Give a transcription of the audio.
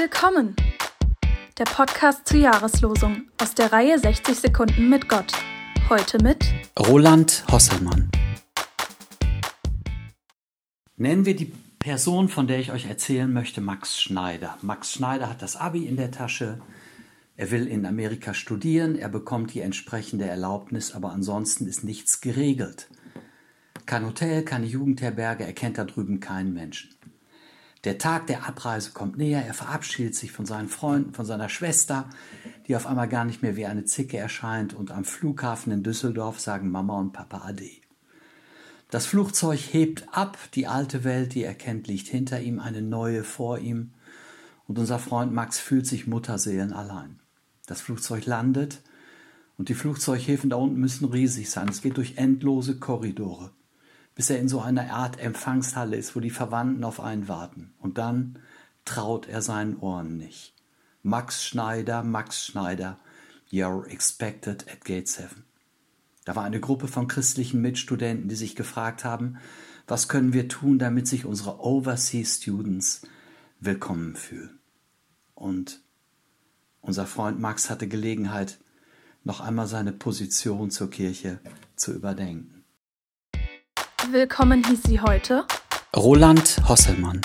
Willkommen! Der Podcast zur Jahreslosung aus der Reihe 60 Sekunden mit Gott. Heute mit Roland Hosselmann. Nennen wir die Person, von der ich euch erzählen möchte, Max Schneider. Max Schneider hat das Abi in der Tasche. Er will in Amerika studieren, er bekommt die entsprechende Erlaubnis, aber ansonsten ist nichts geregelt. Kein Hotel, keine Jugendherberge, er kennt da drüben keinen Menschen. Der Tag der Abreise kommt näher, er verabschiedet sich von seinen Freunden, von seiner Schwester, die auf einmal gar nicht mehr wie eine Zicke erscheint. Und am Flughafen in Düsseldorf sagen Mama und Papa Ade. Das Flugzeug hebt ab, die alte Welt, die er kennt, liegt hinter ihm, eine neue vor ihm. Und unser Freund Max fühlt sich Mutterseelen allein. Das Flugzeug landet. Und die Flugzeughäfen da unten müssen riesig sein. Es geht durch endlose Korridore bis er in so einer Art Empfangshalle ist, wo die Verwandten auf einen warten. Und dann traut er seinen Ohren nicht. Max Schneider, Max Schneider, you're expected at Gate 7. Da war eine Gruppe von christlichen Mitstudenten, die sich gefragt haben, was können wir tun, damit sich unsere Overseas Students willkommen fühlen. Und unser Freund Max hatte Gelegenheit, noch einmal seine Position zur Kirche zu überdenken. Willkommen hieß sie heute Roland Hosselmann.